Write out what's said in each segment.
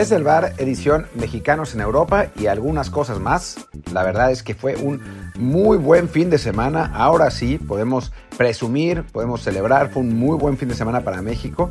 Desde el bar, edición Mexicanos en Europa y algunas cosas más. La verdad es que fue un muy buen fin de semana. Ahora sí, podemos presumir, podemos celebrar. Fue un muy buen fin de semana para México.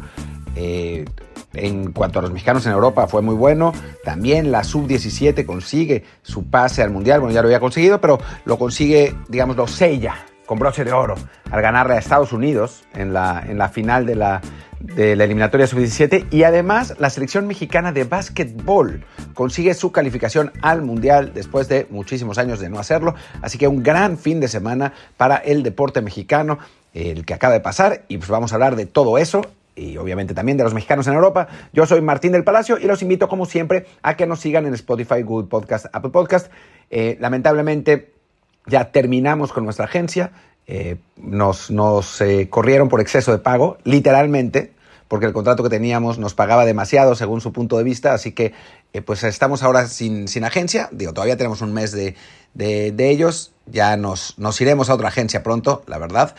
Eh, en cuanto a los mexicanos en Europa fue muy bueno. También la sub-17 consigue su pase al Mundial. Bueno, ya lo había conseguido, pero lo consigue, digamos, lo sella con broche de oro al ganarle a Estados Unidos en la, en la final de la, de la eliminatoria sub-17 y además la selección mexicana de básquetbol consigue su calificación al Mundial después de muchísimos años de no hacerlo. Así que un gran fin de semana para el deporte mexicano, el que acaba de pasar y pues vamos a hablar de todo eso y obviamente también de los mexicanos en Europa. Yo soy Martín del Palacio y los invito como siempre a que nos sigan en Spotify, Google Podcast, Apple Podcast. Eh, lamentablemente ya terminamos con nuestra agencia, eh, nos, eh, corrieron por exceso de pago, literalmente, porque el contrato que teníamos nos pagaba demasiado según su punto de vista, así que eh, pues estamos ahora sin, sin, agencia, digo, todavía tenemos un mes de, de, de ellos, ya nos, nos, iremos a otra agencia pronto, la verdad,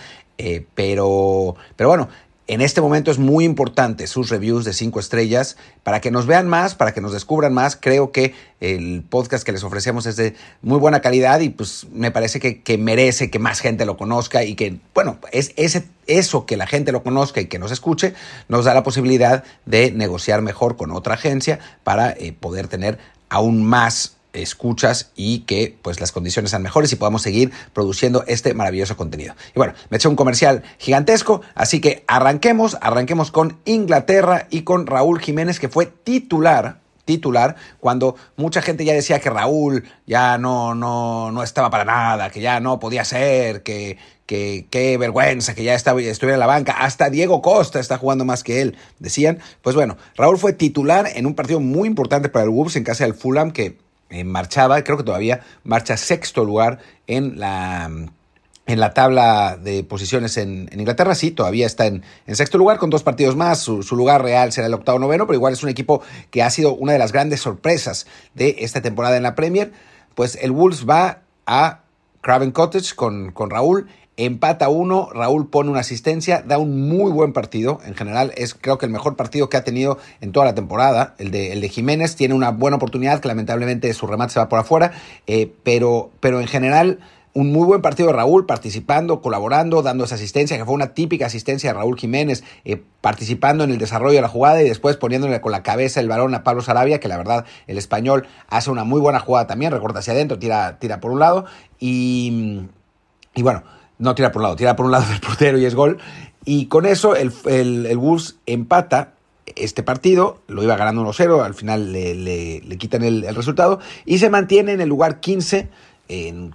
pero, pero bueno, en este momento es muy importante sus reviews de cinco estrellas para que nos vean más, para que nos descubran más. Creo que el podcast que les ofrecemos es de muy buena calidad y pues me parece que, que merece que más gente lo conozca y que, bueno, es ese, eso que la gente lo conozca y que nos escuche nos da la posibilidad de negociar mejor con otra agencia para eh, poder tener aún más escuchas y que pues las condiciones sean mejores y podamos seguir produciendo este maravilloso contenido. Y bueno, me eché un comercial gigantesco, así que arranquemos, arranquemos con Inglaterra y con Raúl Jiménez que fue titular titular cuando mucha gente ya decía que Raúl ya no, no, no estaba para nada, que ya no podía ser, que, que qué vergüenza, que ya estaba, estuviera en la banca, hasta Diego Costa está jugando más que él, decían. Pues bueno, Raúl fue titular en un partido muy importante para el Wolves en casa del Fulham que eh, marchaba, creo que todavía marcha sexto lugar en la, en la tabla de posiciones en, Inglaterra. Sí, todavía está en, en, sexto lugar con dos partidos más. Su, su, lugar real será el octavo noveno, pero igual es un equipo que ha sido una de las grandes sorpresas de esta temporada en la Premier. Pues el Wolves va a Craven Cottage con, con Raúl empata uno, Raúl pone una asistencia, da un muy buen partido, en general es creo que el mejor partido que ha tenido en toda la temporada, el de, Jiménez. Tiene una buena oportunidad que lamentablemente su remate se va por afuera, eh, pero, pero en general un muy buen partido de Raúl, participando, colaborando, dando esa asistencia, que fue una típica asistencia de Raúl Jiménez, eh, participando en el desarrollo de la jugada y después poniéndole con la cabeza el balón a Pablo Sarabia, que la verdad el español hace una muy buena jugada también, recorta hacia adentro, tira, tira por un lado. Y, y bueno, no tira por un lado, tira por un lado del portero y es gol. Y con eso el, el, el Wolves empata este partido, lo iba ganando 1-0, al final le, le, le quitan el, el, resultado y se mantiene en el lugar 15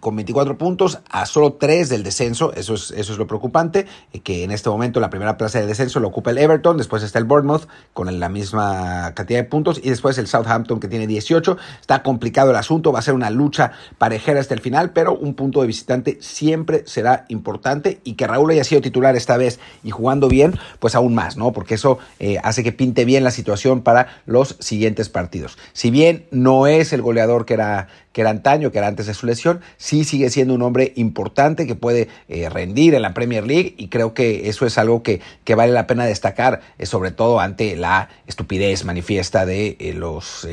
con 24 puntos a solo 3 del descenso, eso es, eso es lo preocupante, eh, que en este momento la primera plaza de descenso lo ocupa el Everton, después está el Bournemouth con la misma cantidad de puntos y después el Southampton que tiene 18, está complicado el asunto, va a ser una lucha parejera hasta el final, pero un punto de visitante siempre será importante y que Raúl haya sido titular esta vez y jugando bien, pues aún más, ¿no? Porque eso eh, hace que pinte bien la situación para los siguientes partidos. Si bien no es el goleador que era que era antaño, que era antes de su lesión, sí sigue siendo un hombre importante que puede eh, rendir en la Premier League y creo que eso es algo que, vale la pena destacar, eh, sobre todo ante la estupidez manifiesta de eh, los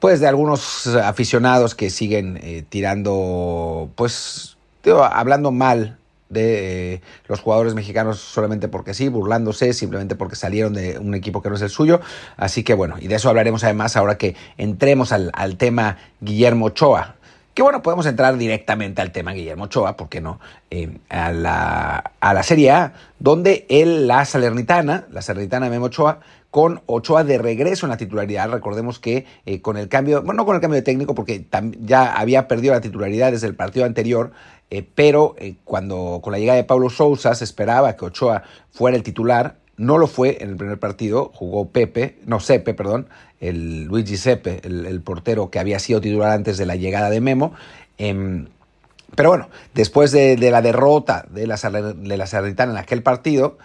pues de algunos aficionados que siguen tirando, pues, hablando mal de los jugadores mexicanos solamente porque sí, burlándose, simplemente porque salieron de un equipo que no es el suyo. Así que bueno, y de eso hablaremos además ahora que entremos al, al tema Guillermo Ochoa. Que bueno, podemos entrar directamente al tema Guillermo Ochoa, ¿por qué no? Eh, a, la, a la Serie A, donde él, la Salernitana, la Salernitana Memo Ochoa, con Ochoa de regreso en la titularidad. Recordemos que eh, con el cambio, bueno, no con el cambio de técnico, porque ya había perdido la titularidad desde el partido anterior, eh, pero cuando con la llegada de Pablo Sousa se esperaba que Ochoa fuera el titular, no lo fue en el primer partido, jugó Pepe, no Sepe, perdón, el Luigi Sepe, el, portero que había sido titular antes de la llegada de Memo. Eh, pero bueno, después de, la derrota de la, de la Salernitana en aquel partido,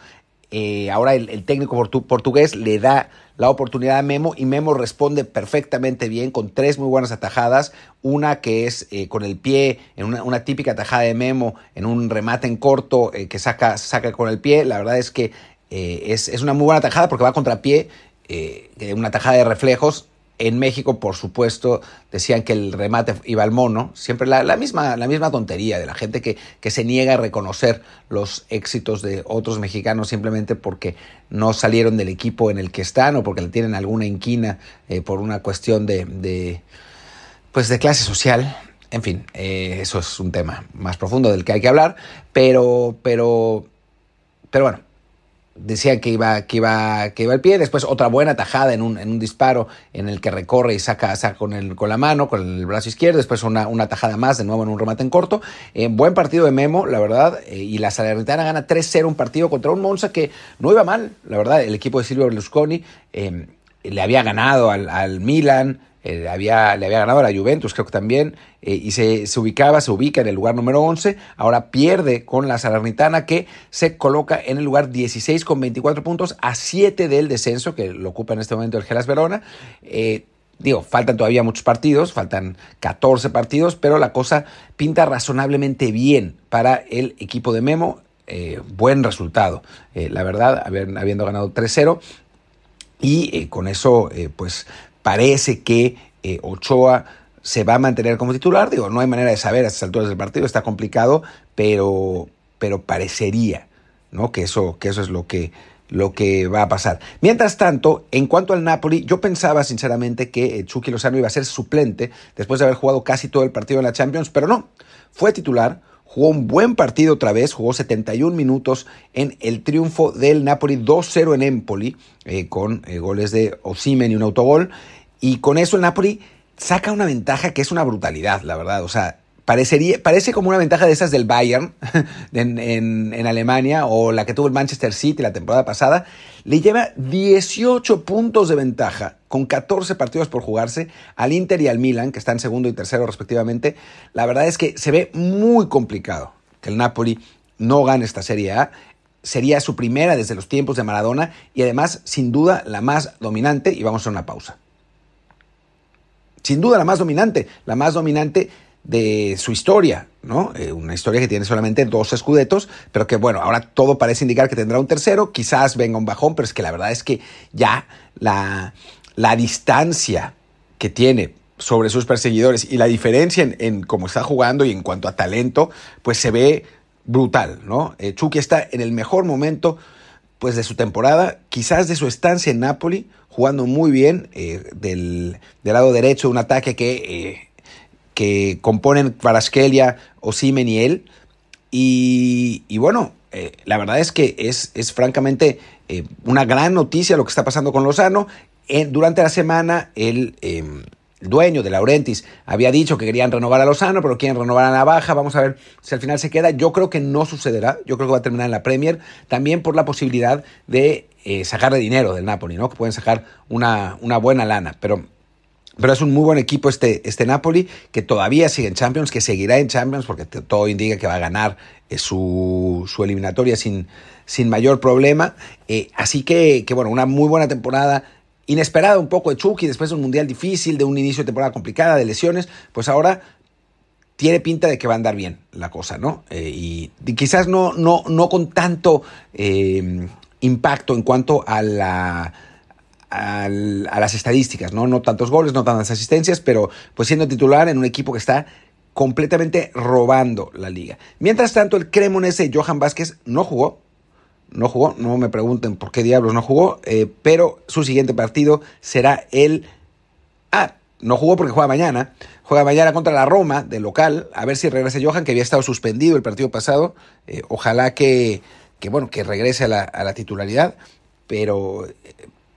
eh, ahora el, técnico portu portugués le da la oportunidad a Memo y Memo responde perfectamente bien con tres muy buenas atajadas, una que es eh, con el pie, en una, una, típica atajada de Memo, en un remate en corto eh, que saca, saca con el pie, la verdad es que eh, es, es, una muy buena atajada porque va contra pie eh, una tajada de reflejos. En México, por supuesto, decían que el remate iba al mono. Siempre la, misma, la misma tontería de la gente que, que, se niega a reconocer los éxitos de otros mexicanos simplemente porque no salieron del equipo en el que están o porque le tienen alguna inquina eh, por una cuestión de, de, pues de clase social. En fin, eso es un tema más profundo del que hay que hablar, pero, pero, pero bueno, decía que iba, que iba, que iba el pie, después otra buena tajada en un, en un disparo en el que recorre y saca, saca con, el, con la mano, con el brazo izquierdo, después una, una tajada más, de nuevo en un remate en corto. Eh, buen partido de Memo, la verdad, eh, y la Salernitana gana 3-0 un partido contra un Monza que no iba mal, la verdad, el equipo de Silvio Berlusconi eh, le había ganado al, al Milan, eh, había, le había ganado a la Juventus, creo que también, eh, y se, se, ubicaba, se ubica en el lugar número 11, ahora pierde con la Salernitana que se coloca en el lugar 16 con 24 puntos a 7 del descenso, que lo ocupa en este momento el Gelas Verona. Eh, digo, faltan todavía muchos partidos, faltan 14 partidos, pero la cosa pinta razonablemente bien para el equipo de Memo. buen resultado, la verdad, habiendo ganado 3-0. Y con eso, pues parece que eh, Ochoa se va a mantener como titular. Digo, no hay manera de saber a estas alturas del partido, está complicado, pero, pero parecería ¿no? que, eso, que eso es lo que, lo que va a pasar. Mientras tanto, en cuanto al Napoli, yo pensaba sinceramente que eh, Chucky Lozano iba a ser suplente después de haber jugado casi todo el partido en la Champions, pero no, fue titular Jugó un buen partido otra vez, jugó 71 minutos en el triunfo del Napoli 2-0 en Empoli, eh, con eh, goles de Osimen y un autogol. Y con eso el Napoli saca una ventaja que es una brutalidad, la verdad. O sea, Parecería, parece como una ventaja de esas del Bayern en, en, Alemania o la que tuvo el Manchester City la temporada pasada. Le lleva 18 puntos de ventaja con 14 partidos por jugarse al Inter y al Milan, que están segundo y tercero respectivamente. La verdad es que se ve muy complicado que el Napoli no gane esta Serie A. Sería su primera desde los tiempos de Maradona y además, sin duda, la más dominante. Y vamos a una pausa. Sin duda la más dominante, la más dominante de su historia, ¿no? Eh, una historia que tiene solamente dos escudetos, pero que bueno, ahora todo parece indicar que tendrá un tercero, quizás venga un bajón, pero es que la verdad es que ya la, la distancia que tiene sobre sus perseguidores y la diferencia en, cómo está jugando y en cuanto a talento, pues se ve brutal, ¿no? Eh, Chucky está en el mejor momento pues de su temporada, quizás de su estancia en Napoli, jugando muy bien eh, del, del, lado derecho, un ataque que que componen Kvaraskelia, Osimen y él. Y, bueno, eh, la verdad es que es, es francamente eh, una gran noticia lo que está pasando con Lozano. durante la semana, el em, dueño de Laurentis había dicho que querían renovar a Lozano, pero quieren renovar a Navaja. Vamos a ver si al final se queda. Yo creo que no sucederá. Yo creo que va a terminar en la Premier. También por la posibilidad de eh, sacarle dinero del Napoli, ¿no? Que pueden sacar una, una buena lana. Pero pero es un muy buen equipo este, este Napoli, que todavía sigue en Champions, que seguirá en Champions, porque todo indica que va a ganar eh, su, su, eliminatoria sin, sin mayor problema. Eh, así que, que, bueno, una muy buena temporada. Inesperada un poco de Chucky, después de un mundial difícil, de un inicio de temporada complicada, de lesiones, pues ahora tiene pinta de que va a andar bien la cosa, ¿no? Eh, y, quizás no, no, no con tanto impacto en cuanto a la a las estadísticas, ¿no? No tantos goles, no tantas asistencias, pero pues siendo titular en un equipo que está completamente robando la liga. Mientras tanto, el Cremonese Johan Vázquez no jugó, no jugó, no me pregunten por qué diablos no jugó, eh, pero su siguiente partido será el... Ah, no jugó porque juega mañana, juega mañana contra la Roma, de local, a ver si regresa Johan, que había estado suspendido el partido pasado, eh, ojalá que, que, bueno, que regrese a la, a la titularidad, pero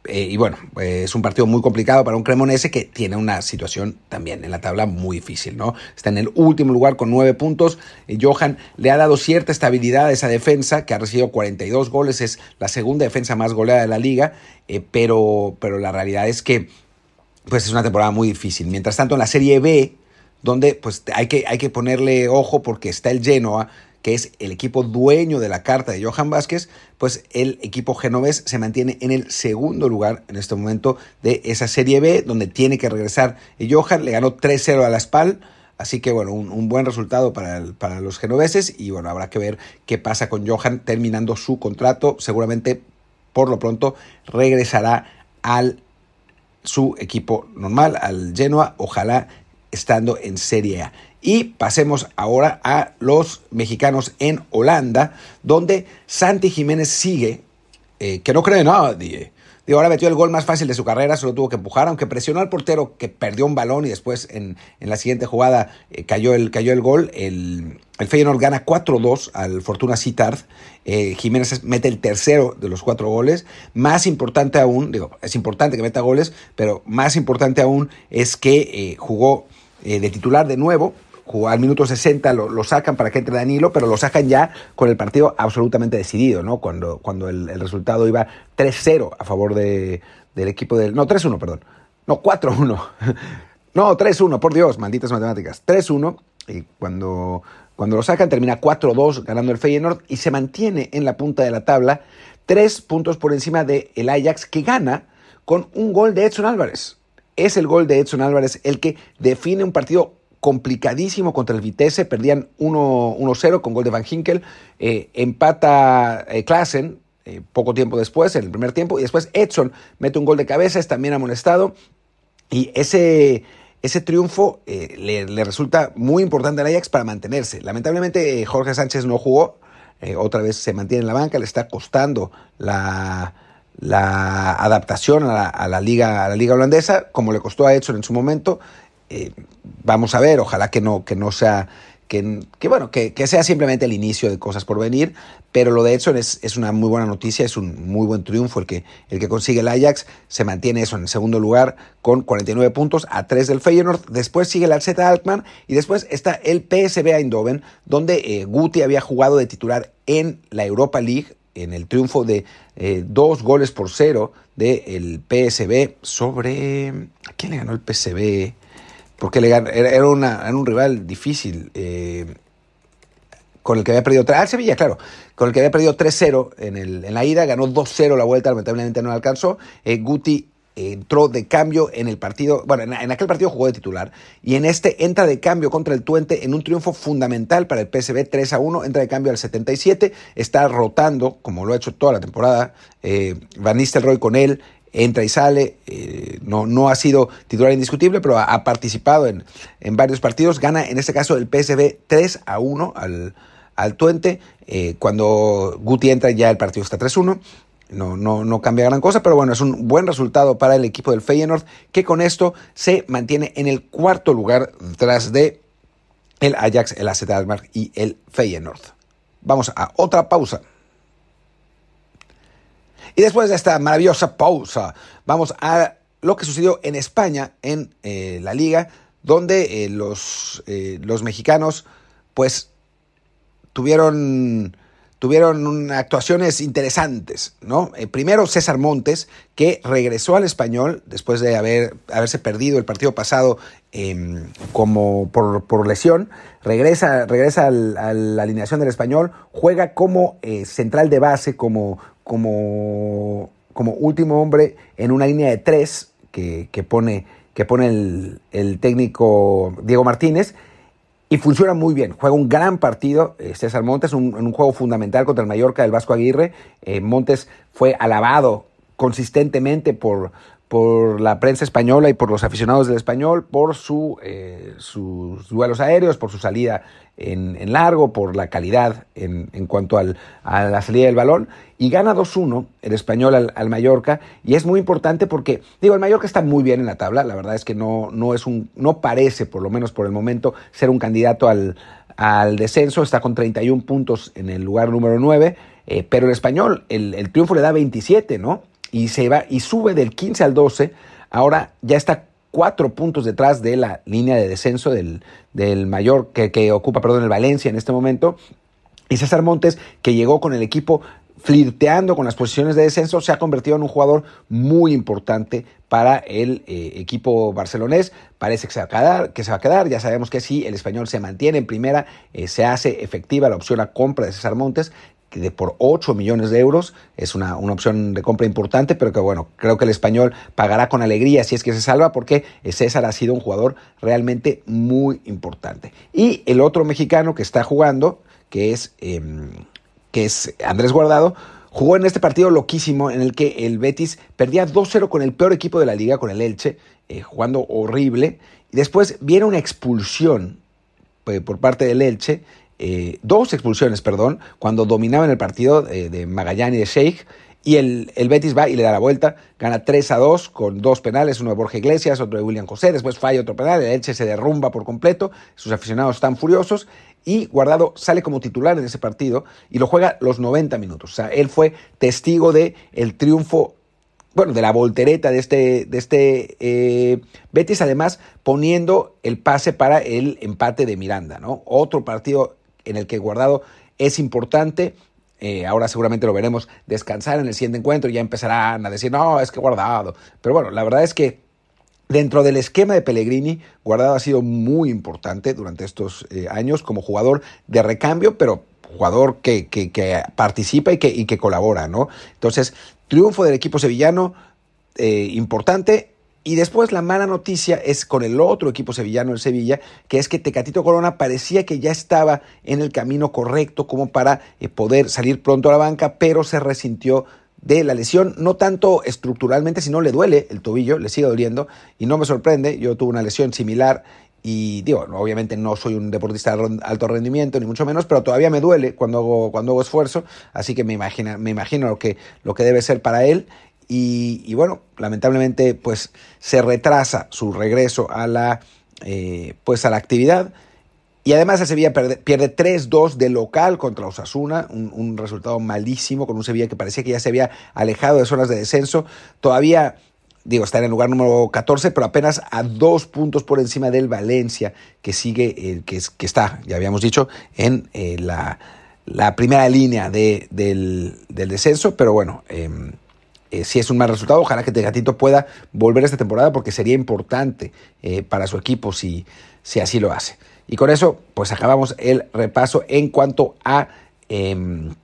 eh, y bueno, es un partido muy complicado para un Cremonese que tiene una situación también en la tabla muy difícil, ¿no? Está en el último lugar con nueve puntos. Eh, Johan le ha dado cierta estabilidad a esa defensa, que ha recibido 42 goles, es la segunda defensa más goleada de la liga, eh, pero, pero la realidad es que pues es una temporada muy difícil. Mientras tanto, en la Serie B, donde pues hay que, hay que ponerle ojo porque está el Genoa, que es el equipo dueño de la carta de Johan Vázquez, pues el equipo genovés se mantiene en el segundo lugar en este momento de esa Serie B, donde tiene que regresar Johan, le ganó 3-0 a la SPAL, Así que bueno, un, buen resultado para, para, los genoveses y bueno, habrá que ver qué pasa con Johan terminando su contrato. Seguramente por lo pronto regresará al su equipo normal, al Genoa, ojalá estando en Serie A. Y pasemos ahora a los mexicanos en Holanda, donde Santi Jiménez sigue, eh, que no cree nadie, Digo, ahora metió el gol más fácil de su carrera, solo tuvo que empujar, aunque presionó al portero que perdió un balón y después en, la siguiente jugada eh, cayó, el, cayó el gol. El, Feyenoord gana 4-2 al Fortuna Sittard. Eh, Jiménez mete el tercero de los cuatro goles. Más importante aún, digo, es importante que meta goles, pero más importante aún es que jugó de titular de nuevo al minuto 60 lo, sacan para que entre Danilo, pero lo sacan ya con el partido absolutamente decidido, ¿no? Cuando, cuando el, resultado iba 3-0 a favor de, del equipo del... No, 3-1, perdón. No, 4-1. no, 3-1, por Dios, malditas matemáticas. 3-1 y cuando, cuando lo sacan termina 4-2 ganando el Feyenoord y se mantiene en la punta de la tabla, tres puntos por encima del el Ajax que gana con un gol de Edson Álvarez. Es el gol de Edson Álvarez el que define un partido complicadísimo contra el Vitesse, perdían 1-0 con gol de Van Hinkel, eh, empata eh, Klassen eh, poco tiempo después, en el primer tiempo, y después Edson mete un gol de cabeza, es también amonestado, y ese, ese triunfo le, resulta muy importante al Ajax para mantenerse. Lamentablemente Jorge Sánchez no jugó, otra vez se mantiene en la banca, le está costando la, la adaptación a la, liga, a la liga holandesa, como le costó a Edson en su momento, eh, vamos a ver, ojalá que no, que no sea, que, bueno, que, sea simplemente el inicio de cosas por venir, pero lo de Edson es, es, una muy buena noticia, es un muy buen triunfo el que, el que consigue el Ajax, se mantiene eso en el segundo lugar con 49 puntos a 3 del Feyenoord, después sigue el Alzeta Alkmaar y después está el PSV Eindhoven, donde eh, Guti había jugado de titular en la Europa League, en el triunfo de eh, dos goles por cero del PSV sobre... ¿A quién le ganó el PSV? Porque era, un rival difícil. Eh, con el que había perdido ah, Sevilla, claro, con el que había perdido 3-0 en, en la ida, ganó 2-0 la vuelta, lamentablemente no alcanzó. Eh, Guti entró de cambio en el partido, bueno, en, aquel partido jugó de titular, y en este entra de cambio contra el Tuente en un triunfo fundamental para el PSV 3 1, entra de cambio al 77, está rotando, como lo ha hecho toda la temporada, eh, Van Nistelrooy con él, entra y sale, eh, no, no ha sido titular indiscutible, pero ha, participado en, en, varios partidos, gana en este caso el PSV 3 a 1 al, al Tuente, eh, cuando Guti entra ya el partido está 3-1, no, no, no cambia gran cosa, pero bueno, es un buen resultado para el equipo del Feyenoord, que con esto se mantiene en el cuarto lugar tras de el Ajax, el AZ Alkmaar y el Feyenoord. Vamos a otra pausa. Y después de esta maravillosa pausa, vamos a lo que sucedió en España, en eh, la liga, donde eh, los, eh, los mexicanos, pues, tuvieron tuvieron actuaciones interesantes, ¿no? primero César Montes, que regresó al español después de haber, haberse perdido el partido pasado em, como por, lesión, regresa, regresa a la alineación del español, juega como central de base, como, como, como último hombre en una línea de tres que, pone, que pone el, técnico Diego Martínez. Y funciona muy bien. Juega un gran partido eh, César Montes, un, un juego fundamental contra el Mallorca del Vasco Aguirre. Eh, Montes fue alabado consistentemente por, por la prensa española y por los aficionados del español, por su, eh, sus duelos aéreos, por su salida en, largo, por la calidad en, en cuanto al, a la salida del balón. Y gana 2-1 el español al, Mallorca. Y es muy importante porque, digo, el Mallorca está muy bien en la tabla. La verdad es que no, no, es un, no parece, por lo menos por el momento, ser un candidato al, al descenso. Está con 31 puntos en el lugar número 9. Eh, pero el español, el, el triunfo le da 27, ¿no? Y se va y sube del 15 al 12. Ahora ya está cuatro puntos detrás de la línea de descenso del, del mayor que, que ocupa, perdón, el Valencia en este momento. Y César Montes, que llegó con el equipo flirteando con las posiciones de descenso, se ha convertido en un jugador muy importante para el eh, equipo barcelonés. Parece que se, va a quedar, que se va a quedar. Ya sabemos que si el español se mantiene en primera, eh, se hace efectiva la opción a compra de César Montes de por 8 millones de euros. Es una, una, opción de compra importante, pero que bueno, creo que el español pagará con alegría si es que se salva, porque César ha sido un jugador realmente muy importante. Y el otro mexicano que está jugando, que es, em, que es Andrés Guardado, jugó en este partido loquísimo en el que el Betis perdía 2-0 con el peor equipo de la liga, con el Elche, eh, jugando horrible. Y después viene una expulsión eh, por parte del Elche, eh, dos expulsiones, perdón, cuando dominaban el partido de Magallán y de Sheikh. Y el, el, Betis va y le da la vuelta, gana 3 a 2 con dos penales, uno de Borja Iglesias, otro de William José, después falla otro penal, el Elche se derrumba por completo, sus aficionados están furiosos y Guardado sale como titular en ese partido y lo juega los 90 minutos. O sea, él fue testigo de el triunfo, bueno, de la voltereta de este, de este eh, Betis, además poniendo el pase para el empate de Miranda, ¿no? Otro partido en el que Guardado es importante eh, ahora seguramente lo veremos descansar en el siguiente encuentro y ya empezarán a decir, no, es que guardado. Pero bueno, la verdad es que dentro del esquema de Pellegrini, Guardado ha sido muy importante durante estos eh, años como jugador de recambio, pero jugador que, participa y que, y que colabora, ¿no? Entonces, triunfo del equipo sevillano eh, importante y después la mala noticia es con el otro equipo sevillano, el Sevilla, que es que Tecatito Corona parecía que ya estaba en el camino correcto como para eh, poder salir pronto a la banca, pero se resintió de la lesión, no tanto estructuralmente, sino le duele el tobillo, le sigue doliendo y no me sorprende, yo tuve una lesión similar y digo, obviamente no soy un deportista de alto rendimiento, ni mucho menos, pero todavía me duele cuando hago, cuando hago esfuerzo, así que me, imagino, me imagino lo que, lo que debe ser para él. Y, bueno, lamentablemente pues se retrasa su regreso a la, eh, pues a la actividad. Y además el Sevilla pierde, 3-2 de local contra Osasuna, un, resultado malísimo con un Sevilla que parecía que ya se había alejado de zonas de descenso. Todavía, digo, está en el lugar número 14, pero apenas a dos puntos por encima del Valencia, que sigue, eh, que, que, está, ya habíamos dicho, en eh, la, primera línea de, del, del, descenso. Pero bueno, em, eh, si es un mal resultado, ojalá que Tegatito pueda volver esta temporada porque sería importante eh, para su equipo si, si así lo hace. Y con eso, pues acabamos el repaso en cuanto a, em,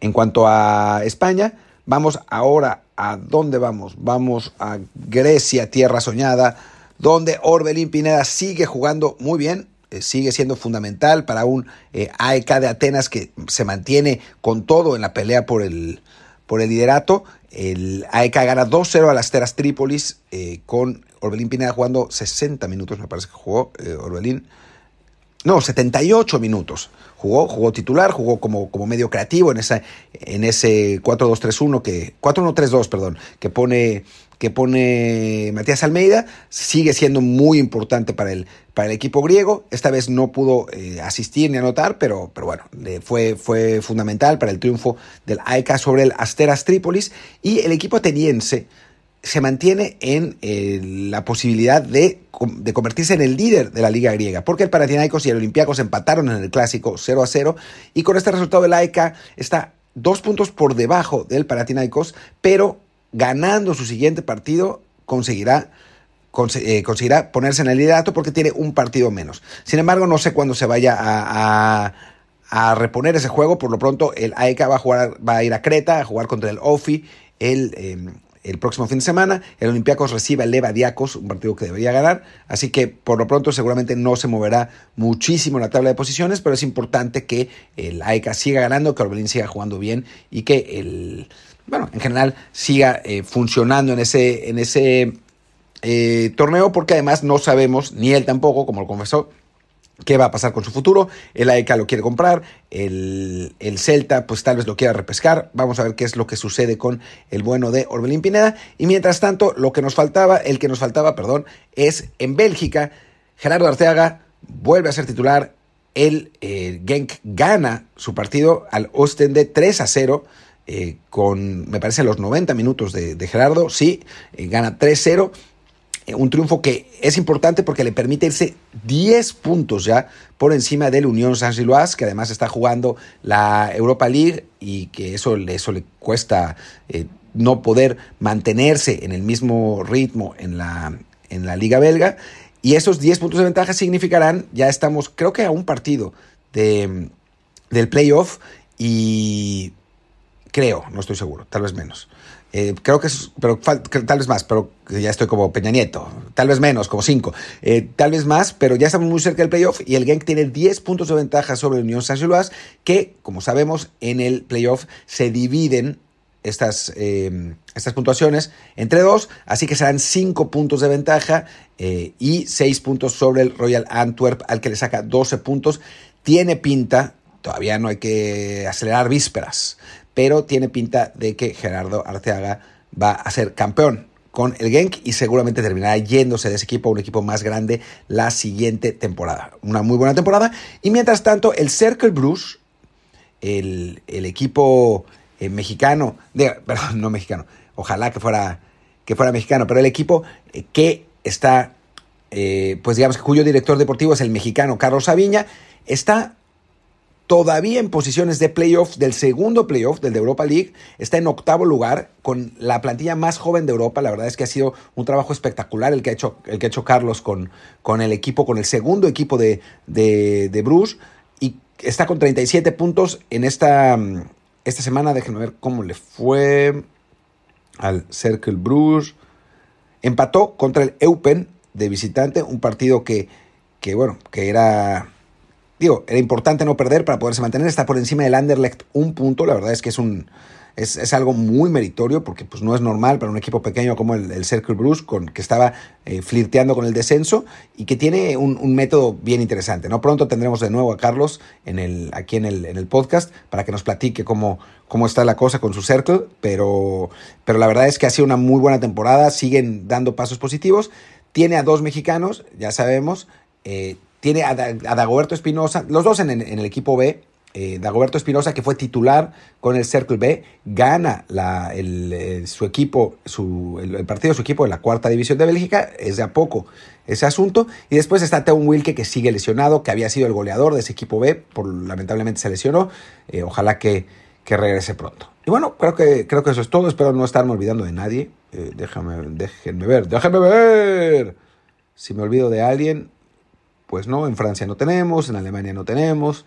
en cuanto a España. Vamos ahora a dónde vamos. Vamos a Grecia, tierra soñada, donde Orbelín Pineda sigue jugando muy bien. Eh, sigue siendo fundamental para un AEK de Atenas que se mantiene con todo en la pelea por el, por el liderato. El AEK gana 2-0 a las Teras Trípolis eh, con Orbelín Pineda jugando 60 minutos, me parece que jugó eh, Orbelín. No, 78 minutos. Jugó, jugó titular, jugó como, como medio creativo en, esa, en ese 4-2-3-1 que 4-1-3-2, perdón, que pone que pone Matías Almeida, sigue siendo muy importante para el, para el equipo griego. Esta vez no pudo eh, asistir ni anotar, pero, pero bueno, fue, fue fundamental para el triunfo del AEK sobre el Asteras Trípolis. Y el equipo ateniense se mantiene en eh, la posibilidad de, de, convertirse en el líder de la liga griega, porque el Panathinaikos y el Olympiacos empataron en el clásico 0 a 0, y con este resultado el AEK está dos puntos por debajo del Panathinaikos, pero ganando su siguiente partido, conseguirá, eh, conseguirá ponerse en el liderato porque tiene un partido menos. Sin embargo, no sé cuándo se vaya a, a, reponer ese juego. Por lo pronto, el AEK va a, jugar, va a ir a Creta a jugar contra el OFI el, em, el próximo fin de semana. El Olympiacos recibe al Leva Diacos, un partido que debería ganar. Así que por lo pronto seguramente no se moverá muchísimo la tabla de posiciones, pero es importante que el AEK siga ganando, que Orbelín siga jugando bien y que el bueno, en general siga eh, funcionando en ese, en ese eh, torneo, porque además no sabemos, ni él tampoco, como lo confesó, qué va a pasar con su futuro. El AEK lo quiere comprar, el, el, Celta pues tal vez lo quiera repescar. Vamos a ver qué es lo que sucede con el bueno de Orbelín Pineda. Y mientras tanto, lo que nos faltaba, el que nos faltaba, perdón, es en Bélgica, Gerardo Arteaga vuelve a ser titular. El eh, Genk gana su partido al Ostende 3 a 0. Eh, con, me parece, los 90 minutos de, Gerardo, sí, eh, gana 3-0. Eh, un triunfo que es importante porque le permite irse 10 puntos ya por encima del Unión Saint-Gilloise, que además está jugando la Europa League y que eso, eso le cuesta no poder mantenerse en el mismo ritmo en la, en la Liga Belga. Y esos 10 puntos de ventaja significarán, ya estamos, creo que a un partido de, del playoff y creo, no estoy seguro, tal vez menos. Eh, creo que es, pero tal vez más, pero ya estoy como Peña Nieto, tal vez menos, como 5, eh, tal vez más, pero ya estamos muy cerca del playoff y el Genk tiene 10 puntos de ventaja sobre el Unión San Gilloise, que, como sabemos, en el playoff se dividen estas, eh, estas puntuaciones entre dos, así que serán 5 puntos de ventaja y 6 puntos sobre el Royal Antwerp, al que le saca 12 puntos. Tiene pinta, todavía no hay que acelerar vísperas, pero tiene pinta de que Gerardo Arteaga va a ser campeón con el Genk y seguramente terminará yéndose de ese equipo a un equipo más grande la siguiente temporada. Una muy buena temporada. Y mientras tanto, el Cercle Bruce, el, equipo eh, mexicano, perdón, no mexicano, ojalá que fuera, que fuera mexicano, pero el equipo eh, que está, eh, pues digamos que cuyo director deportivo es el mexicano Carlos Aviña, está todavía en posiciones de playoff, del segundo playoff, del de Europa League, está en octavo lugar con la plantilla más joven de Europa. La verdad es que ha sido un trabajo espectacular el que ha hecho, el que ha hecho Carlos con, con el equipo, con el segundo equipo de, de, Bruges. Y está con 37 puntos en esta, esta semana. Déjenme ver cómo le fue al Cercle Bruges. Empató contra el Eupen de visitante, un partido que, que bueno, que era digo, era importante no perder para poderse mantener. Está por encima del Anderlecht un punto. La verdad es que es un. Es, algo muy meritorio porque pues, no es normal para un equipo pequeño como el, el Cercle Bruce, con, que estaba eh, flirteando con el descenso y que tiene un, método bien interesante. ¿no? Pronto tendremos de nuevo a Carlos en el, aquí en el, en el podcast para que nos platique cómo, cómo está la cosa con su Cercle, pero, pero la verdad es que ha sido una muy buena temporada, siguen dando pasos positivos. Tiene a dos mexicanos, ya sabemos, eh, tiene a, Dagoberto Espinosa, los dos en, el equipo B. Eh, Dagoberto Espinosa, que fue titular con el Cercle B, gana la, el, su equipo, su, el, partido de su equipo en la cuarta división de Bélgica, es de a poco ese asunto. Y después está Teun Wilke, que sigue lesionado, que había sido el goleador de ese equipo B, por, lamentablemente se lesionó. Eh, ojalá que, que, regrese pronto. Y bueno, creo que, creo que eso es todo. Espero no estarme olvidando de nadie. Eh, déjame, déjenme ver, déjenme ver. Si me olvido de alguien, pues no, en Francia no tenemos, en Alemania no tenemos,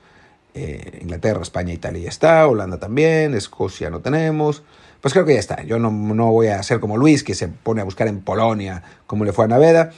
eh, Inglaterra, España, Italia ya está, Holanda también, Escocia no tenemos. Pues creo que ya está. Yo no, voy a ser como Luis, que se pone a buscar en Polonia cómo le fue a Naveda.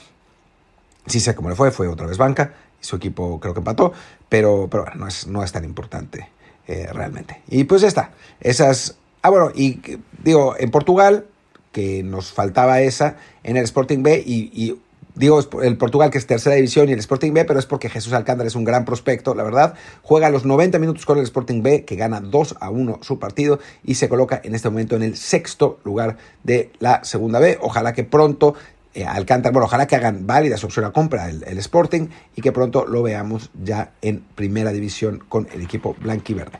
Sí sé cómo le fue, fue otra vez banca y su equipo creo que empató, pero, pero no es, no es tan importante eh, realmente. Y pues ya está. Esas. Ah, bueno, y digo, en Portugal, que nos faltaba esa, en el Sporting B, y Digo el Portugal que es tercera división y el Sporting B, pero es porque Jesús Alcántara es un gran prospecto, la verdad. Juega los 90 minutos con el Sporting B, que gana 2 a 1 su partido y se coloca en este momento en el sexto lugar de la segunda B. Ojalá que pronto eh, Alcántara, bueno, ojalá que hagan válida su opción a compra el, el, Sporting y que pronto lo veamos ya en primera división con el equipo blanquiverde.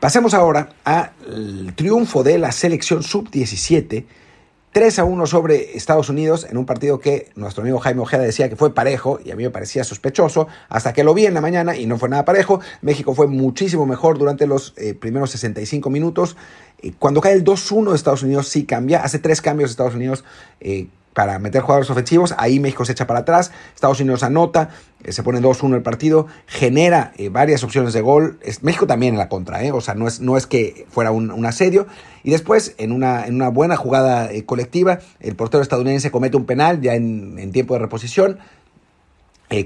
Pasemos ahora al triunfo de la selección sub-17 3 a 1 sobre Estados Unidos en un partido que nuestro amigo Jaime Ojeda decía que fue parejo y a mí me parecía sospechoso hasta que lo vi en la mañana y no fue nada parejo. México fue muchísimo mejor durante los eh, primeros 65 minutos. cuando cae el 2-1 de Estados Unidos sí cambia, hace tres cambios Estados Unidos. Eh, para meter jugadores ofensivos. Ahí México se echa para atrás. Estados Unidos anota. Eh, se pone 2-1 el partido. Genera eh, varias opciones de gol. México también en la contra. Eh, o sea, no es, no es que fuera un, asedio. Y después, en una, en una buena jugada colectiva, el portero estadounidense comete un penal ya en, en tiempo de reposición.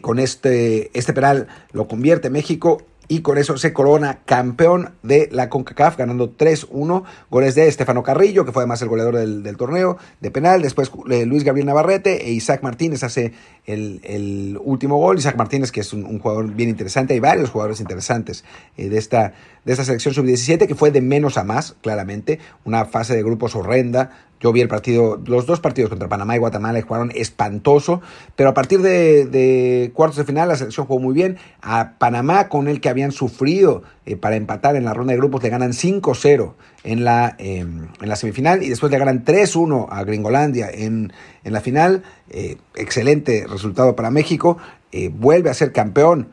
con este, este penal lo convierte México y con eso se corona campeón de la CONCACAF, ganando 3-1. Goles de Estefano Carrillo, que fue además el goleador del, torneo, de penal. Después eh, Luis Gabriel Navarrete e Isaac Martínez hace el, último gol. Isaac Martínez, que es un, jugador bien interesante. Hay varios jugadores interesantes eh, de, esta, de esta selección sub-17, que fue de menos a más, claramente. Una fase de grupos horrenda, yo vi el partido, los dos partidos contra Panamá y Guatemala jugaron espantoso, pero a partir de, cuartos de final la selección jugó muy bien. A Panamá, con el que habían sufrido eh, para empatar en la ronda de grupos, le ganan 5-0 en, la, em, en la semifinal y después le ganan 3-1 a Gringolandia en, en la final. Eh, excelente resultado para México. Eh, vuelve a ser campeón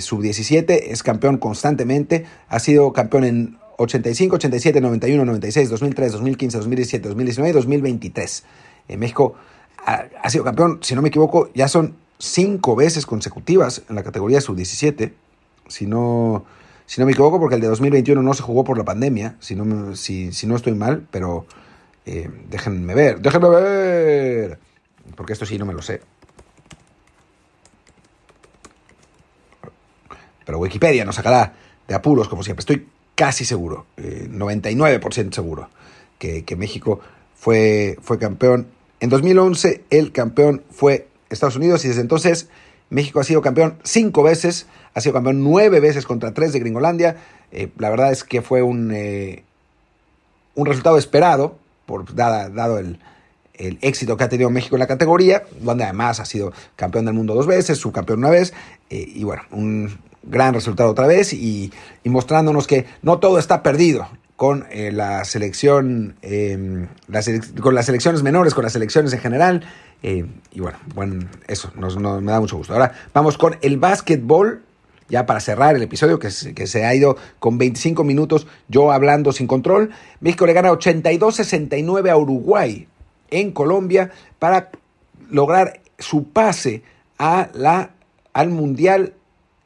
sub-17, es campeón constantemente, ha sido campeón en 85, 87, 91, 96, 2003, 2015, 2017, 2019 y 2023. En México ha, sido campeón, si no me equivoco, ya son cinco veces consecutivas en la categoría sub-17. Si no, si no me equivoco, porque el de 2021 no se jugó por la pandemia, si no, si no estoy mal, pero Eh, déjenme ver, déjenme ver. Porque esto sí no me lo sé. Pero Wikipedia nos sacará de apuros, como siempre. Estoy casi seguro, 99% eh, seguro, que, México fue, fue campeón. En 2011 el campeón fue Estados Unidos y desde entonces México ha sido campeón cinco veces, ha sido campeón nueve veces contra tres de Gringolandia. Eh, la verdad es que fue un, eh, un resultado esperado, por, dado el, éxito que ha tenido México en la categoría, donde además ha sido campeón del mundo dos veces, subcampeón una vez, y bueno, un, gran resultado otra vez y, mostrándonos que no todo está perdido con eh, la selección, em, con las selecciones menores, con las selecciones en general. Eh, y bueno, bueno eso nos, me da mucho gusto. Ahora vamos con el básquetbol, ya para cerrar el episodio que se, que se ha ido con 25 minutos yo hablando sin control. México le gana 82-69 a Uruguay en Colombia para lograr su pase a la, al Mundial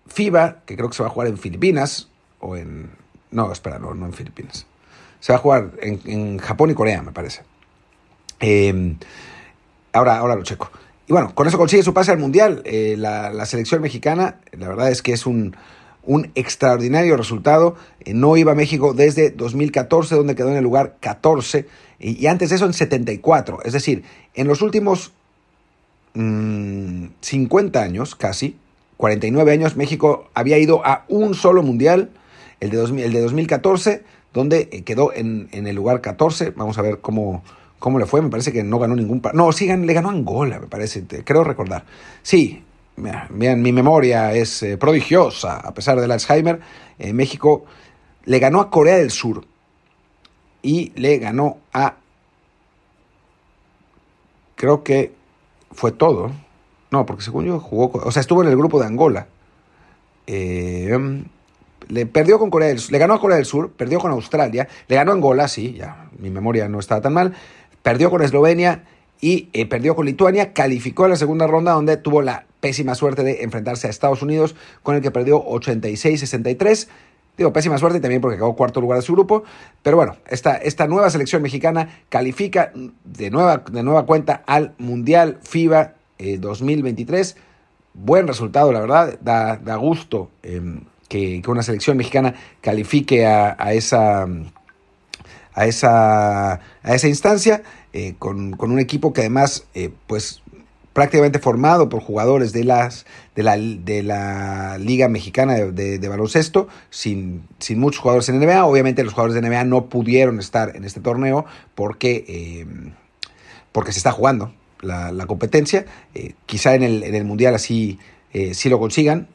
FIBA, que creo que se va a jugar en Filipinas, o en... No, espera, no, no en Filipinas. Se va a jugar en, Japón y Corea, me parece. Em, ahora, ahora lo checo. Y bueno, con eso consigue su pase al Mundial. Eh, la, selección mexicana, la verdad es que es un, un extraordinario resultado. Eh, no iba a México desde 2014, donde quedó en el lugar 14, y, antes de eso en 74. Es decir, en los últimos 50 mm, años casi, 49 años, México había ido a un solo mundial, el de, el de 2014, donde eh, quedó en, el lugar 14. Vamos a ver cómo, cómo le fue. Me parece que no ganó ningún... No, sí, le ganó Angola, me parece, creo recordar. Sí, bien, mi memoria es eh, prodigiosa, a pesar del Alzheimer. Eh, México le ganó a Corea del Sur y le ganó a... Creo que fue todo. No, porque según yo jugó, o sea, estuvo en el grupo de Angola. Eh, le perdió con Corea del Sur, le ganó a Corea del Sur, perdió con Australia, le ganó a Angola, sí, ya mi memoria no estaba tan mal, perdió con Eslovenia y eh, perdió con Lituania, calificó a la segunda ronda donde tuvo la pésima suerte de enfrentarse a Estados Unidos con el que perdió 86-63. Digo, pésima suerte también porque acabó cuarto lugar de su grupo. Pero bueno, esta, esta nueva selección mexicana califica de nueva, de nueva cuenta al Mundial FIBA 2023. Eh, Buen resultado, la verdad, da, da gusto em, que, una selección mexicana califique a, esa, a, esa, a esa instancia eh, con, un equipo que además, eh, pues prácticamente formado por jugadores de, las, de, la, de la Liga Mexicana de, Baloncesto, sin, sin, muchos jugadores en NBA. Obviamente los jugadores de NBA no pudieron estar en este torneo porque, em, porque se está jugando la, competencia. Eh, quizá en el, en el Mundial así eh, lo consigan.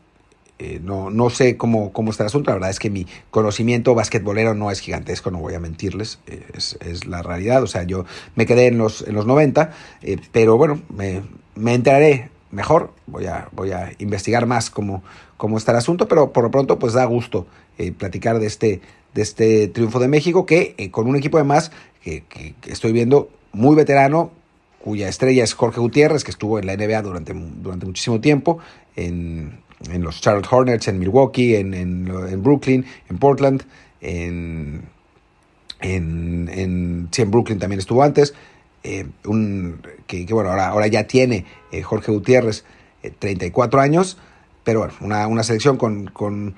Eh, no, no sé cómo, cómo está el asunto. La verdad es que mi conocimiento basquetbolero no es gigantesco, no voy a mentirles. es, es, la realidad. O sea, yo me quedé en los, en los 90, pero bueno, me, me, enteraré mejor. Voy a, voy a investigar más cómo, cómo está el asunto, pero por lo pronto pues da gusto platicar de este, de este triunfo de México que con un equipo además que, que estoy viendo muy veterano, cuya estrella es Jorge Gutiérrez, que estuvo en la NBA durante, durante muchísimo tiempo, en, los Charlotte Hornets, en Milwaukee, en, Brooklyn, en Portland, en, en, sí, en Brooklyn también estuvo antes. Eh, un, que, bueno, ahora, ahora ya tiene eh, Jorge Gutiérrez 34 eh, años, pero bueno, una, una selección con, con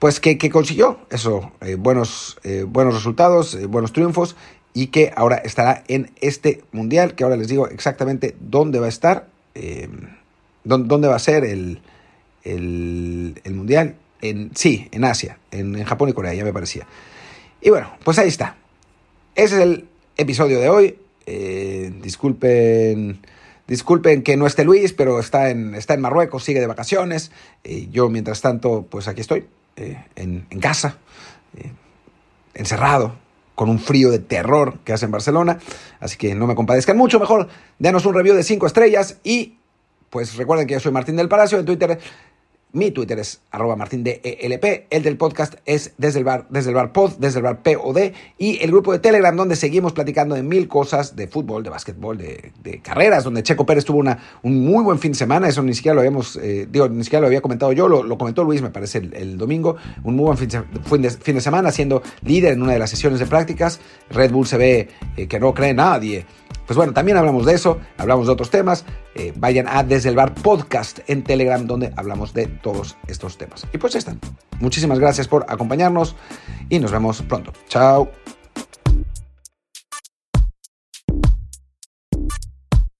pues que, consiguió eso, buenos, buenos resultados, buenos triunfos y que ahora estará en este mundial, que ahora les digo exactamente dónde va a estar, eh, dónde, va a ser el, el, mundial. En, sí, en Asia, en, Japón y Corea, ya me parecía. Y bueno, pues ahí está. Ese es el episodio de hoy. Eh, disculpen. Disculpen que no esté Luis, pero está en, está en Marruecos, sigue de vacaciones. Eh, yo, mientras tanto, pues aquí estoy, en, en, casa, encerrado, con un frío de terror que hace en Barcelona. Así que no me compadezcan mucho, mejor denos un review de 5 estrellas y pues recuerden que yo soy Martín del Palacio en Twitter. Mi Twitter es arroba martindelp. El del podcast es desde el bar, desde el bar pod, desde el bar POD. Y el grupo de Telegram donde seguimos platicando de mil cosas de fútbol, de básquetbol, de, carreras, donde Checo Pérez tuvo una, un muy buen fin de semana. Eso ni siquiera lo habíamos, eh, digo, ni siquiera lo había comentado yo, lo, comentó Luis, me parece, el, domingo. Un muy buen fin de, fin de, semana, siendo líder en una de las sesiones de prácticas. Red Bull se ve eh, que no cree nadie pues bueno, también hablamos de eso, hablamos de otros temas. Eh, vayan a Desde el Bar Podcast en Telegram donde hablamos de todos estos temas. Y pues ya están. Muchísimas gracias por acompañarnos y nos vemos pronto. Chao.